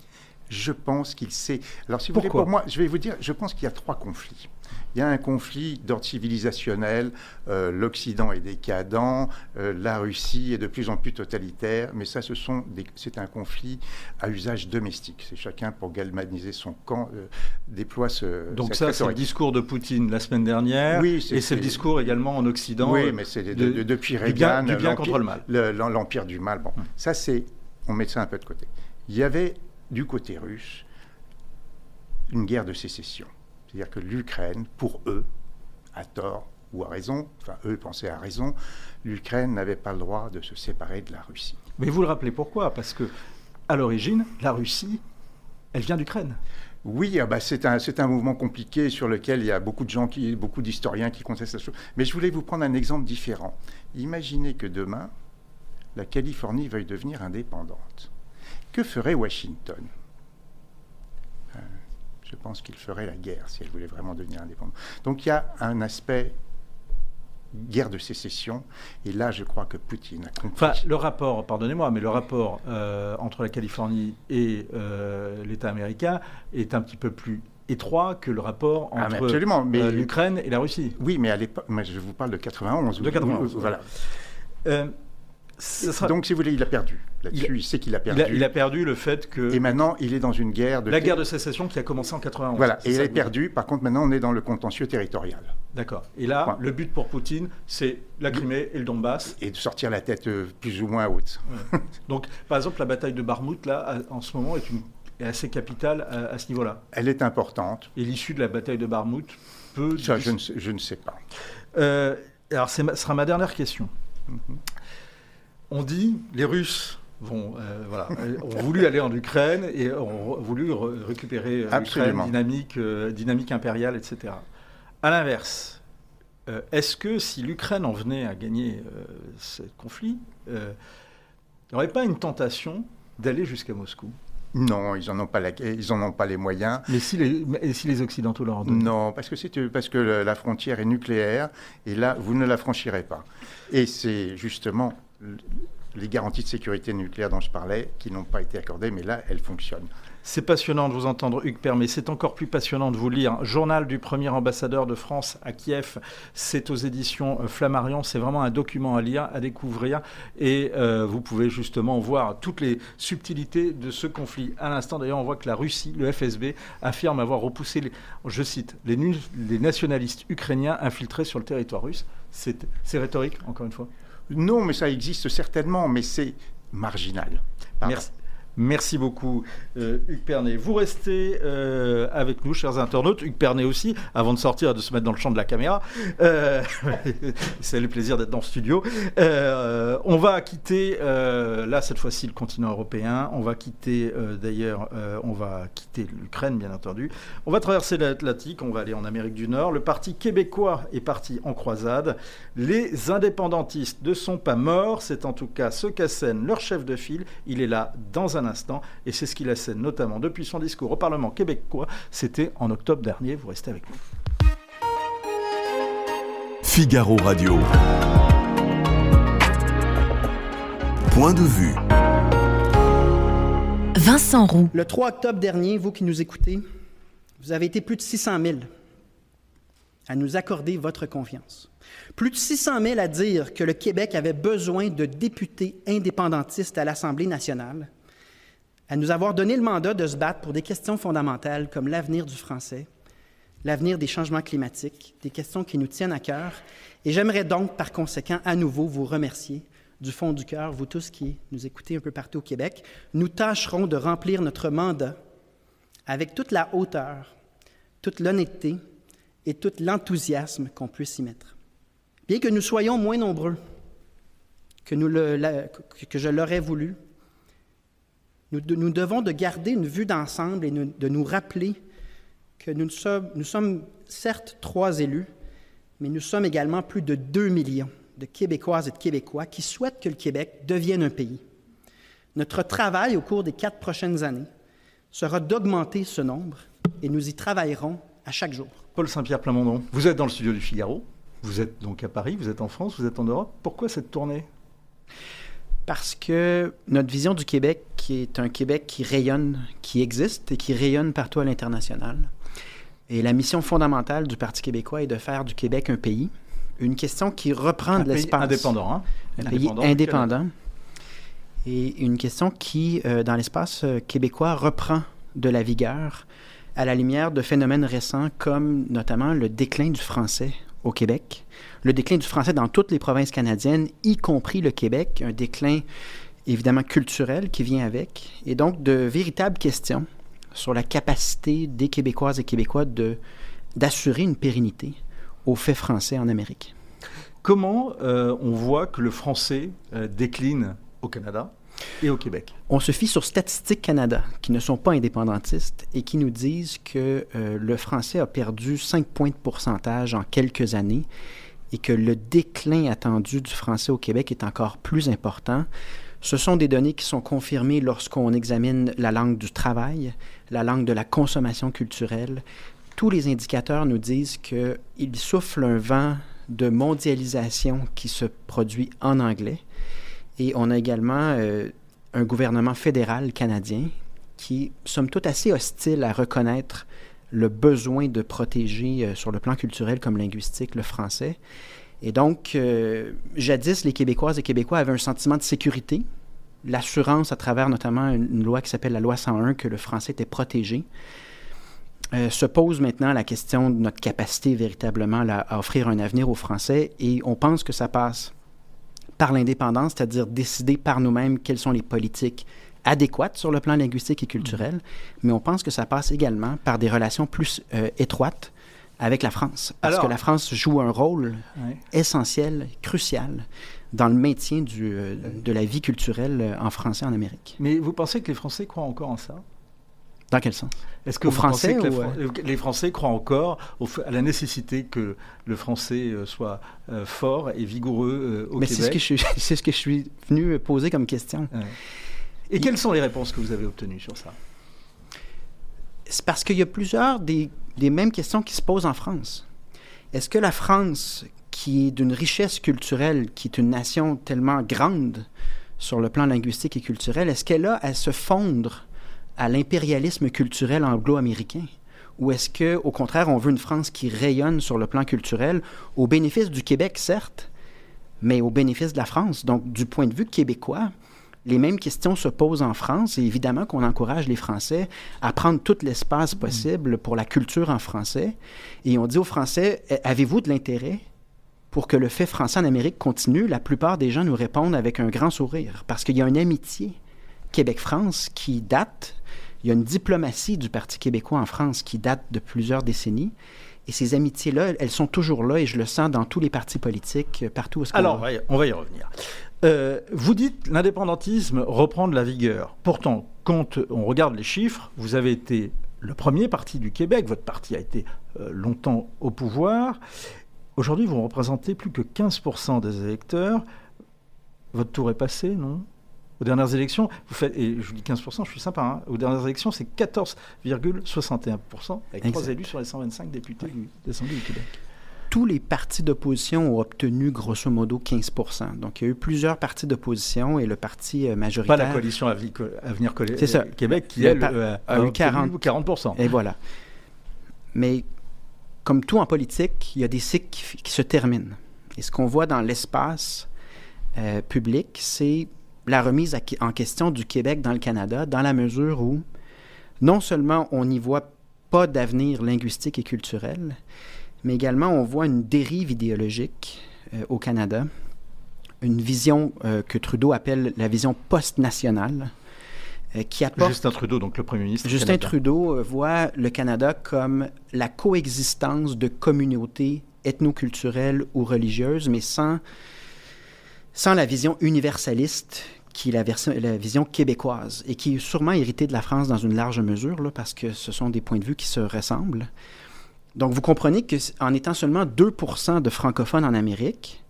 Je pense qu'il sait. Alors, si vous voulez, pour moi, je vais vous dire, je pense qu'il y a trois conflits. Il y a un conflit d'ordre civilisationnel. euh, L'Occident est décadent, euh, la Russie est de plus en plus totalitaire. Mais ça, ce sont c'est un conflit à usage domestique. C'est chacun pour galvaniser son camp euh, déploie ce. Donc ça, c'est le discours de Poutine la semaine dernière. Oui, c'est- et c'est le discours également en Occident. Oui, mais c'est de- de- de- depuis du bien- Reagan. du bien contre le mal. le- l'em- L'empire du mal. Bon, ça c'est, on met ça un peu de côté. Il y avait du côté russe une guerre de sécession, c'est-à-dire que l'Ukraine, pour eux, à tort ou à raison, enfin eux pensaient à raison, l'Ukraine n'avait pas le droit de se séparer de la Russie. Mais vous le rappelez pourquoi? Parce que à l'origine, la Russie, elle vient d'Ukraine. Oui, ah bah, c'est un, un mouvement compliqué sur lequel il y a beaucoup de gens, qui, beaucoup d'historiens qui contestent la chose. Mais je voulais vous prendre un exemple différent. Imaginez que demain, la Californie veuille devenir indépendante. Que ferait Washington? Je pense qu'il ferait la guerre si elle voulait vraiment devenir indépendante. Donc il y a un aspect guerre de sécession, et là je crois que Poutine a compris. Enfin, le rapport, pardonnez-moi, mais le rapport euh, entre la Californie et euh, l'État américain est un petit peu plus étroit que le rapport Ah, entre euh, l'Ukraine et la Russie. Oui, mais à l'époque, je vous parle de 91. De où- 91, où- voilà. Sera- Donc, si vous voulez, il a perdu. Là-dessus, Il- il, sait qu'il a il, perdu. a, il a perdu le fait que Et maintenant, il est dans une guerre de. la guerre de sécession qui a commencé en 91. Voilà, et il est perdu. Par contre, maintenant, on est dans le contentieux territorial. D'accord. Et là, Point. le but pour Poutine, c'est la Crimée et le Donbass. Et de sortir la tête euh, plus ou moins haute. Donc, par exemple, la bataille de Barmout, là, en ce moment, est, une- est assez capitale à, à ce niveau-là. Elle est importante. Et l'issue de la bataille de Barmout peut. Ça, je ne sais, je ne sais pas. Euh, alors, ce sera ma dernière question. Mhm. On dit, les Russes vont, euh, voilà, euh, ont voulu aller en Ukraine et ont voulu re- récupérer euh, l'Ukraine, dynamique, euh, dynamique impériale, etc. À l'inverse, euh, est-ce que si l'Ukraine en venait à gagner ce conflit, il n'y aurait pas une tentation d'aller jusqu'à Moscou? Non, ils n'en ont, pas la- ils en ont pas les moyens. Mais si les, mais si les Occidentaux leur en donnaient Non, parce que, parce que la frontière est nucléaire, et là, vous ne la franchirez pas. Et c'est justement les garanties de sécurité nucléaire dont je parlais qui n'ont pas été accordées, mais là, elles fonctionnent. C'est passionnant de vous entendre, Hugues Permet. C'est encore plus passionnant de vous lire. Journal du premier ambassadeur de France à Kiev. C'est aux éditions euh, Flammarion. C'est vraiment un document à lire, à découvrir. Et euh, vous pouvez justement voir toutes les subtilités de ce conflit. À l'instant, d'ailleurs, on voit que la Russie, le FSB, affirme avoir repoussé, je cite, les, les nationalistes ukrainiens infiltrés sur le territoire russe. C'est rhétorique, encore une fois. Non, mais ça existe certainement, mais c'est marginal. Merci. Merci beaucoup, euh, Hugues Pernet. Vous restez euh, avec nous, chers internautes. Hugues Pernet aussi, avant de sortir et de se mettre dans le champ de la caméra. Euh, c'est le plaisir d'être dans le studio. On va quitter, là, cette fois-ci, le continent européen. On va quitter, d'ailleurs, on va quitter l'Ukraine, bien entendu. On va traverser l'Atlantique, on va aller en Amérique du Nord. Le Parti québécois est parti en croisade. Les indépendantistes ne sont pas morts. C'est en tout cas ce qu'assène leur chef de file. Il est là dans un instant. Et c'est ce qu'il assène notamment depuis son discours au Parlement québécois. C'était en octobre dernier. Vous restez avec nous. Figaro Radio. Point de vue. Vincent Roux. Le 3 octobre dernier, vous qui nous écoutez, vous avez été plus de 600 000 à nous accorder votre confiance. Plus de 600 000 à dire que le Québec avait besoin de députés indépendantistes à l'Assemblée nationale, à nous avoir donné le mandat de se battre pour des questions fondamentales comme l'avenir du français, l'avenir des changements climatiques, des questions qui nous tiennent à cœur. Et j'aimerais donc, par conséquent, à nouveau vous remercier du fond du cœur, vous tous qui nous écoutez un peu partout au Québec. Nous tâcherons de remplir notre mandat avec toute la hauteur, toute l'honnêteté et tout l'enthousiasme qu'on puisse y mettre. Bien que nous soyons moins nombreux que, que je l'aurais voulu, nous, de- nous devons de garder une vue d'ensemble et nous- de nous rappeler que nous sommes, nous sommes certes trois élus, mais nous sommes également plus de 2 millions de Québécoises et de Québécois qui souhaitent que le Québec devienne un pays. Notre travail au cours des quatre prochaines années sera d'augmenter ce nombre et nous y travaillerons à chaque jour. Paul Saint-Pierre Plamondon, vous êtes dans le studio du Figaro. Vous êtes donc à Paris, vous êtes en France, vous êtes en Europe. Pourquoi cette tournée? Parce que notre vision du Québec, qui est un Québec qui rayonne, qui existe et qui rayonne partout à l'international, Et la mission fondamentale du Parti québécois est de faire du Québec un pays. Une question qui reprend Un de pays l'espace. indépendant. Hein? Un pays Indépendant indépendant. Et une question qui, euh, dans l'espace euh, québécois, reprend de la vigueur à la lumière de phénomènes récents comme notamment le déclin du français au Québec, le déclin du français dans toutes les provinces canadiennes, y compris le Québec, un déclin évidemment culturel qui vient avec, et donc de véritables questions sur la capacité des Québécoises et Québécois de, d'assurer une pérennité au fait français en Amérique. Comment euh, on voit que le français euh, décline au Canada et au Québec? On se fie sur Statistique Canada, qui ne sont pas indépendantistes et qui nous disent que euh, le français a perdu 5 points de pourcentage en quelques années et que le déclin attendu du français au Québec est encore plus important. Ce sont des données qui sont confirmées lorsqu'on examine la langue du travail, la langue de la consommation culturelle. Tous les indicateurs nous disent qu'il souffle un vent de mondialisation qui se produit en anglais. Et on a également euh, un gouvernement fédéral canadien qui, somme toute, assez hostile à reconnaître le besoin de protéger euh, sur le plan culturel comme linguistique le français. Et donc, euh, jadis, les Québécoises et Québécois avaient un sentiment de sécurité, l'assurance à travers notamment une, loi qui s'appelle la loi 101 que le français était protégé. Euh, se pose maintenant la question de notre capacité véritablement à offrir un avenir aux Français et on pense que ça passe par l'indépendance, c'est-à-dire décider par nous-mêmes quelles sont les politiques adéquates sur le plan linguistique et culturel, mais on pense que ça passe également par des relations plus euh, étroites avec la France, parce Alors- que la France joue un rôle Ouais. essentiel, crucial, dans le maintien du, euh, de la vie culturelle euh, en français en Amérique. Mais vous pensez que les Français croient encore en ça? Dans quel sens? Est-ce que Français que les, ou, Français croient encore au à la nécessité que le français soit euh, fort et vigoureux au Mais c'est ce, Québec? que je, suis- c'est ce que je suis venu poser comme question. Ouais. Et quelles sont les réponses que vous avez obtenues sur ça? C'est parce qu'il y a plusieurs des, des mêmes questions qui se posent en France. Est-ce que la France, qui est d'une richesse culturelle, qui est une nation tellement grande sur le plan linguistique et culturel, est-ce qu'elle a à se fondre à l'impérialisme culturel anglo-américain? Ou est-ce que, au contraire, on veut une France qui rayonne sur le plan culturel, au bénéfice du Québec, certes, mais au bénéfice de la France? Donc, du point de vue québécois, les mêmes questions se posent en France et évidemment qu'on encourage les Français à prendre tout l'espace possible pour la culture en français. Et on dit aux Français, Eh, avez-vous de l'intérêt pour que le fait français en Amérique continue? La plupart des gens nous répondent avec un grand sourire parce qu'il y a une amitié Québec-France qui date, il y a une diplomatie du Parti québécois en France qui date de plusieurs décennies. Et ces amitiés-là, elles sont toujours là et je le sens dans tous les partis politiques, euh, partout où ce Alors, on va y revenir. Euh, vous dites l'indépendantisme reprend de la vigueur. Pourtant, quand on regarde les chiffres, vous avez été le premier parti du Québec, votre parti a été euh, longtemps au pouvoir. Aujourd'hui, vous représentez plus que 15% des électeurs. Votre tour est passé, non? Aux dernières élections, vous faites, et je vous dis 15%, je suis sympa, hein, aux dernières élections, c'est 14,61%, avec trois élus sur les 125 députés du, descendus du Québec. Tous les partis d'opposition ont obtenu grosso modo 15% Donc, il y a eu plusieurs partis d'opposition et le parti euh, Pas majoritaire. la coalition Avenir, Avenir Collé- C'est ça. Québec qui, elle, euh, a a eu obtenu 40. 40%. Et voilà. Mais comme tout en politique, il y a des cycles qui, qui se terminent. Et ce qu'on voit dans l'espace euh, public, c'est la remise à- en question du Québec dans le Canada, dans la mesure où non seulement on n'y voit pas d'avenir linguistique et culturel, mais également on voit une dérive idéologique euh, au Canada, une vision euh, que Trudeau appelle la vision post-nationale, euh, qui apporte Justin Trudeau, donc le Premier ministre. Justin. Trudeau voit le Canada comme la coexistence de communautés ethnoculturelles ou religieuses, mais sans, sans la vision universaliste qui est la, version- la vision québécoise et qui est sûrement héritée de la France dans une large mesure, là, parce que ce sont des points de vue qui se ressemblent. Donc vous comprenez qu'en étant seulement 2% de francophones en Amérique,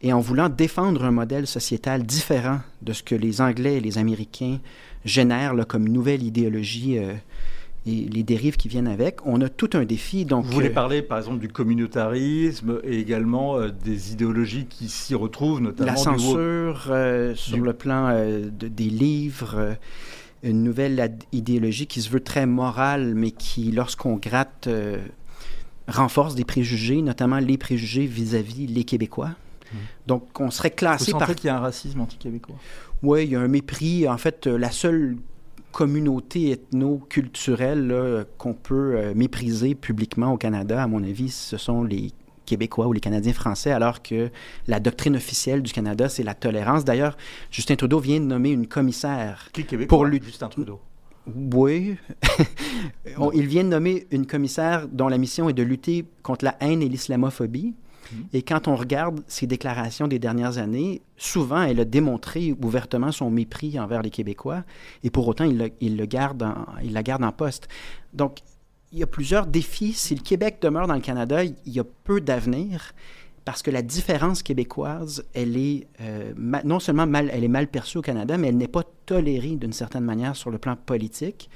et en voulant défendre un modèle sociétal différent de ce que les Anglais et les Américains génèrent là, comme nouvelle idéologie euh, et les dérives qui viennent avec, on a tout un défi. Donc, Vous voulez euh, parler, par exemple, du communautarisme et également euh, des idéologies qui s'y retrouvent, notamment la du censure euh, sur du- le plan de- des livres, une nouvelle idéologie qui se veut très morale, mais qui, lorsqu'on gratte, renforce des préjugés, notamment les préjugés vis-à-vis les Québécois. Mmh. Donc, on serait classé Vous par... qu'il y a un racisme anti-québécois Oui, il y a un mépris. En fait, la seule communauté ethno-culturelle qu'on peut euh, mépriser publiquement au Canada, à mon avis, ce sont les Québécois ou les Canadiens français, alors que la doctrine officielle du Canada, c'est la tolérance. D'ailleurs, Justin Trudeau vient de nommer une commissaire Qui Québécois, pour lui. Justin Trudeau. Oui. il vient de nommer une commissaire dont la mission est de lutter contre la haine et l'islamophobie. Mhm. Et quand on regarde ses déclarations des dernières années, souvent, elle a démontré ouvertement son mépris envers les Québécois, et pour autant, il, le, garde il la garde en poste. Donc, il y a plusieurs défis. Si le Québec demeure dans le Canada, il y a peu d'avenir parce que la différence québécoise, elle est euh, non seulement mal, elle est mal perçue au Canada, mais elle n'est pas tolérée d'une certaine manière sur le plan politique.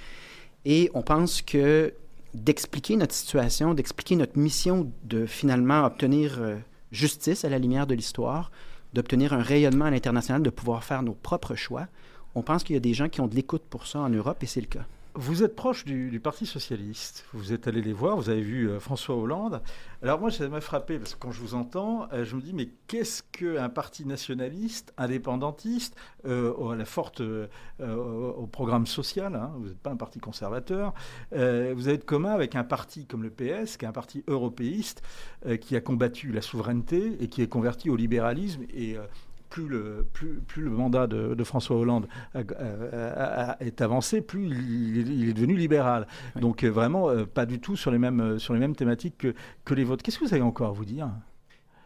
Et on pense que d'expliquer notre situation, d'expliquer notre mission de finalement obtenir euh, justice à la lumière de l'histoire, d'obtenir un rayonnement à l'international, de pouvoir faire nos propres choix, on pense qu'il y a des gens qui ont de l'écoute pour ça en Europe et c'est le cas. Vous êtes proche du, Parti socialiste. Vous êtes allé les voir. Vous avez vu euh, François Hollande. Alors moi, ça m'a frappé parce que quand je vous entends, euh, je me dis mais qu'est-ce qu'un parti nationaliste, indépendantiste, euh, à la forte, au programme social. Hein, vous n'êtes pas un parti conservateur. vous avez de commun avec un parti comme le PS, qui est un parti européiste, qui a combattu la souveraineté et qui est converti au libéralisme et plus le, plus, plus le mandat de, François Hollande est avancé, plus il, est devenu libéral. Donc euh, vraiment, euh, pas du tout sur les mêmes, euh, sur les mêmes thématiques que, que les vôtres. Qu'est-ce que vous avez encore à vous dire?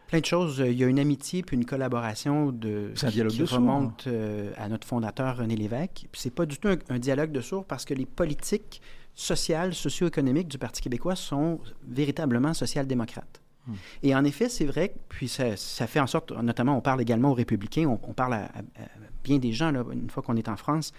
Plein de choses. Il y a une amitié puis une collaboration de, un dialogue qui, de remonte à notre fondateur René Lévesque. Puis c'est pas du tout un, dialogue de sourds parce que les politiques sociales, socio-économiques du Parti québécois sont véritablement social-démocrates. Hmm. Et en effet, c'est vrai, puis ça, fait en sorte, notamment, on parle également aux républicains, on, parle à, bien des gens, là, une fois qu'on est en France,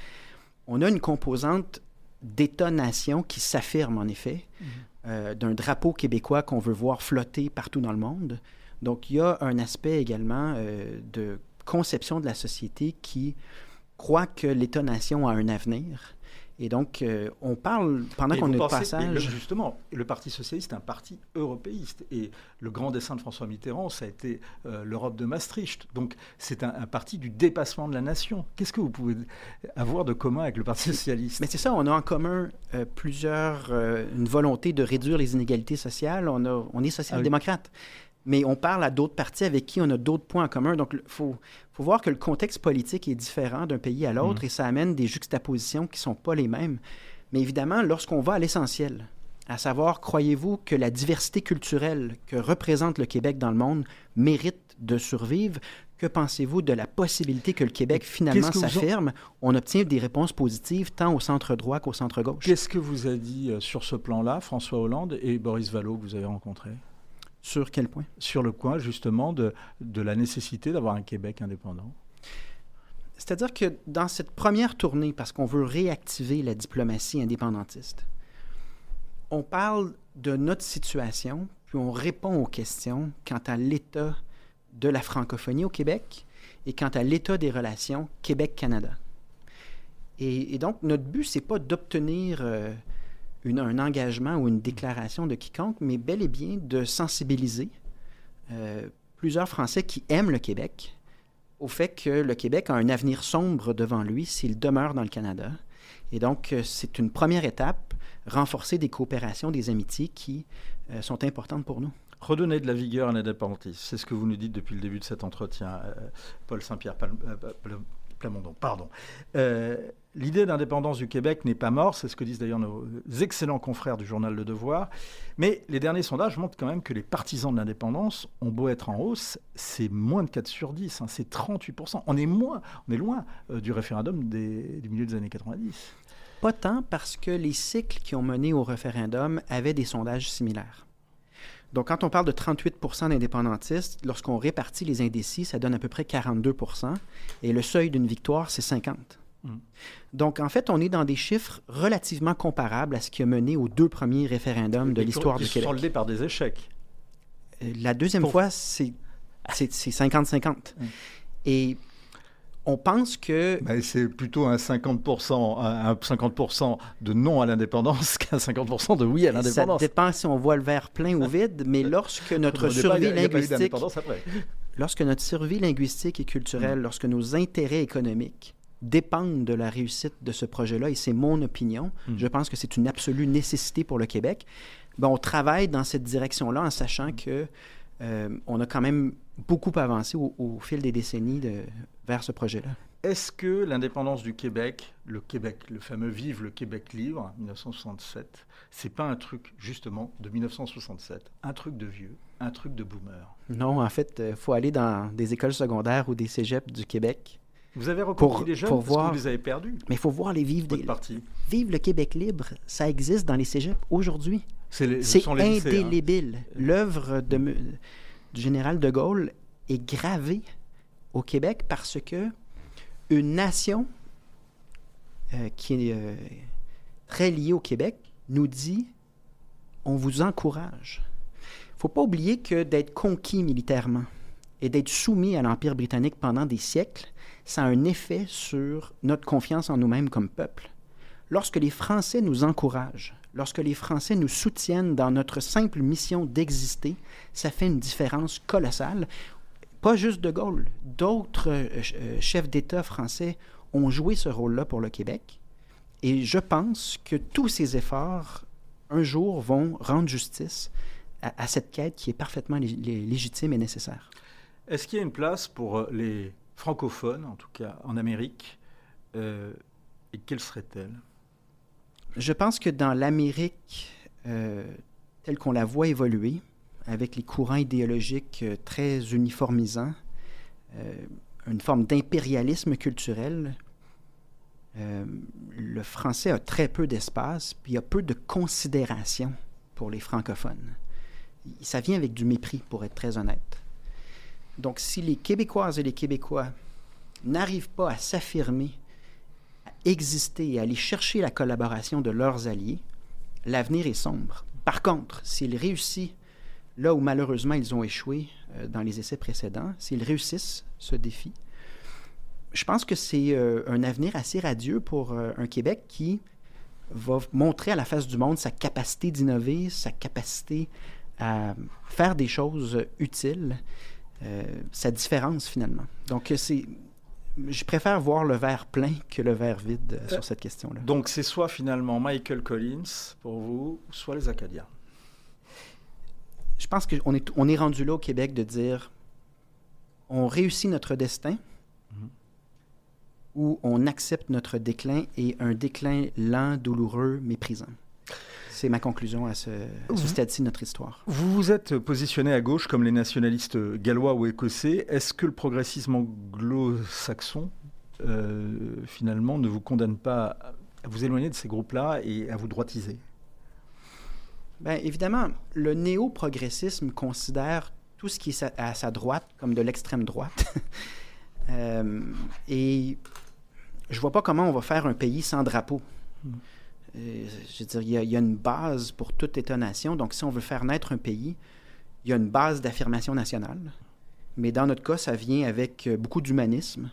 on a une composante d'État-nation qui s'affirme, en effet, hmm. euh, d'un drapeau québécois qu'on veut voir flotter partout dans le monde. Donc, il y a un aspect également euh, de conception de la société qui croit que l'État-nation a un avenir et donc, euh, on parle, pendant qu'on est de passage... justement, le Parti socialiste est un parti européiste. Et le grand dessin de François Mitterrand, ça a été euh, l'Europe de Maastricht. Donc, c'est un, parti du dépassement de la nation. Qu'est-ce que vous pouvez avoir de commun avec le Parti socialiste? Mais c'est ça, on a en commun euh, plusieurs... une volonté de réduire les inégalités sociales. On, a, on est social-démocrate. Ah mais on parle à d'autres partis avec qui on a d'autres points en commun. Donc, il faut, faut, voir que le contexte politique est différent d'un pays à l'autre mm. et ça amène des juxtapositions qui ne sont pas les mêmes. Mais évidemment, lorsqu'on va à l'essentiel, à savoir, croyez-vous que la diversité culturelle que représente le Québec dans le monde mérite de survivre? Que pensez-vous de la possibilité que le Québec finalement s'affirme? On obtient des réponses positives tant au centre droit qu'au centre gauche. Qu'est-ce que vous a dit euh, sur ce plan-là François Hollande et Boris Vallaud que vous avez rencontrés? Sur quel point? Sur le point justement de, de la nécessité d'avoir un Québec indépendant. C'est-à-dire que dans cette première tournée, parce qu'on veut réactiver la diplomatie indépendantiste, on parle de notre situation, puis on répond aux questions quant à l'état de la francophonie au Québec et quant à l'état des relations Québec-Canada. Et, donc, notre but, c'est pas d'obtenir euh, un engagement ou une déclaration de quiconque, mais bel et bien de sensibiliser euh, plusieurs Français qui aiment le Québec au fait que le Québec a un avenir sombre devant lui s'il demeure dans le Canada. Et donc, euh, c'est une première étape, renforcer des coopérations, des amitiés qui euh, sont importantes pour nous. Redonner de la vigueur à l'indépendantisme, c'est ce que vous nous dites depuis le début de cet entretien, Paul Saint-Pierre Pardon. L'idée d'indépendance du Québec n'est pas morte, c'est ce que disent d'ailleurs nos excellents confrères du journal Le Devoir. Mais les derniers sondages montrent quand même que les partisans de l'indépendance ont beau être en hausse, c'est moins de 4 sur 10, hein, c'est 38%. On est, moins, on est loin euh, du référendum du milieu des années 90. Pas tant parce que les cycles qui ont mené au référendum avaient des sondages similaires. Donc, quand on parle de 38% d'indépendantistes, lorsqu'on répartit les indécis, ça donne à peu près 42% et le seuil d'une victoire, c'est 50 Mm. Donc, en fait, on est dans des chiffres relativement comparables à ce qui a mené aux deux premiers référendums de l'histoire du Québec. Ils sont soldés par des échecs. Euh, la deuxième fois, c'est 50-50. Mm. Et on pense que... Ben, c'est plutôt un 50%, un 50 de non à l'indépendance qu'un 50% de oui à l'indépendance. Ça dépend si on voit le verre plein ou vide, mais lorsque notre survie linguistique... Lorsque notre survie linguistique et culturelle, mm. lorsque nos intérêts économiques dépendent de la réussite de ce projet-là, et c'est mon opinion, mm. je pense que c'est une absolue nécessité pour le Québec, ben, on travaille dans cette direction-là en sachant que euh, on a quand même beaucoup avancé au, fil des décennies de, vers ce projet-là. Est-ce que l'indépendance du Québec, le Québec, le fameux Vive le Québec libre, 1967, c'est pas un truc justement de 1967, un truc de vieux, un truc de boomer? Non, en fait, il euh, faut aller dans des écoles secondaires ou des cégeps du Québec. Vous avez reconstruit des jeunes pour parce voir... que vous les avez perdus. Mais il faut voir les vivre des. Vive le Québec libre, ça existe dans les cégeps aujourd'hui. C'est hein. indélébile. L'œuvre du général de Gaulle est gravée au Québec parce que une nation euh, qui est euh, très liée au Québec nous dit on vous encourage. Il faut pas oublier que d'être conquis militairement et d'être soumis à l'Empire britannique pendant des siècles, ça a un effet sur notre confiance en nous-mêmes comme peuple. Lorsque les Français nous encouragent, lorsque les Français nous soutiennent dans notre simple mission d'exister, ça fait une différence colossale. Pas juste De Gaulle, d'autres euh, euh, chefs d'État français ont joué ce rôle-là pour le Québec. Et je pense que tous ces efforts, un jour, vont rendre justice à, cette quête qui est parfaitement légitime et nécessaire. Est-ce qu'il y a une place pour euh, les francophones, en tout cas en Amérique, et quelle serait-elle je pense que dans l'Amérique euh, telle qu'on la voit évoluer, avec les courants idéologiques euh, très uniformisants, euh, une forme d'impérialisme culturel, le français a très peu d'espace, puis il y a peu de considération pour les francophones. Ça vient avec du mépris, pour être très honnête. Donc, si les Québécoises et les Québécois n'arrivent pas à s'affirmer exister et aller chercher la collaboration de leurs alliés, l'avenir est sombre. Par contre, s'ils réussissent là où malheureusement ils ont échoué euh, dans les essais précédents, s'ils réussissent ce défi, je pense que c'est euh, un avenir assez radieux pour euh, un Québec qui va montrer à la face du monde sa capacité d'innover, sa capacité à faire des choses utiles, sa différence finalement. Donc c'est je préfère voir le verre plein que le verre vide sur cette question-là. Donc c'est soit finalement Michael Collins pour vous, soit les Acadiens. Je pense qu'on est, on est rendu là au Québec de dire on réussit notre destin ou on accepte notre déclin et un déclin lent, douloureux, méprisant. C'est ma conclusion à ce, stade-ci de notre histoire. Vous vous êtes positionné à gauche comme les nationalistes gallois ou écossais. Est-ce que le progressisme anglo-saxon, euh, finalement, ne vous condamne pas à vous éloigner de ces groupes-là et à vous droitiser? Bien, évidemment, le néo-progressisme considère tout ce qui est à sa droite comme de l'extrême droite. Euh, et je ne vois pas comment on va faire un pays sans drapeau. Hmm. Euh, je veux dire, il y, a, une base pour toute État-nation. Donc, si on veut faire naître un pays, il y a une base d'affirmation nationale. Mais dans notre cas, ça vient avec euh, beaucoup d'humanisme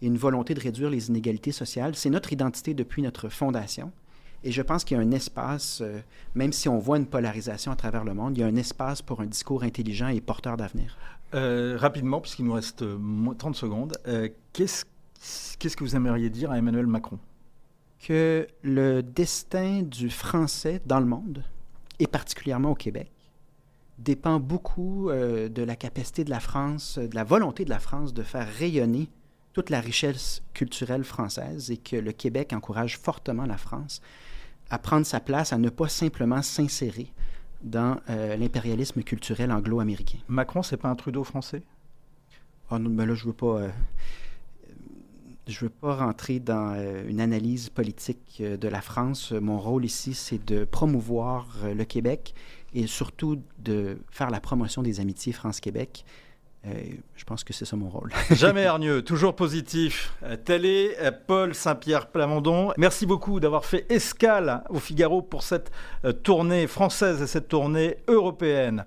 et une volonté de réduire les inégalités sociales. C'est notre identité depuis notre fondation. Et je pense qu'il y a un espace, euh, même si on voit une polarisation à travers le monde, il y a un espace pour un discours intelligent et porteur d'avenir. rapidement, puisqu'il nous reste 30 secondes, qu'est-ce que vous aimeriez dire à Emmanuel Macron? Que le destin du français dans le monde, et particulièrement au Québec, dépend beaucoup euh, de la capacité de la France, de la volonté de la France de faire rayonner toute la richesse culturelle française et que le Québec encourage fortement la France à prendre sa place, à ne pas simplement s'insérer dans euh, l'impérialisme culturel anglo-américain. Macron, c'est pas un Trudeau français? Ah non, mais là, je veux pas. Euh, je ne veux pas rentrer dans euh, une analyse politique euh, de la France. Mon rôle ici, c'est de promouvoir le Québec et surtout de faire la promotion des amitiés France-Québec. Je pense que c'est ça mon rôle. Jamais hargneux, toujours positif. Tel est Paul Saint-Pierre Plamondon. Merci beaucoup d'avoir fait escale au Figaro pour cette tournée française et cette tournée européenne.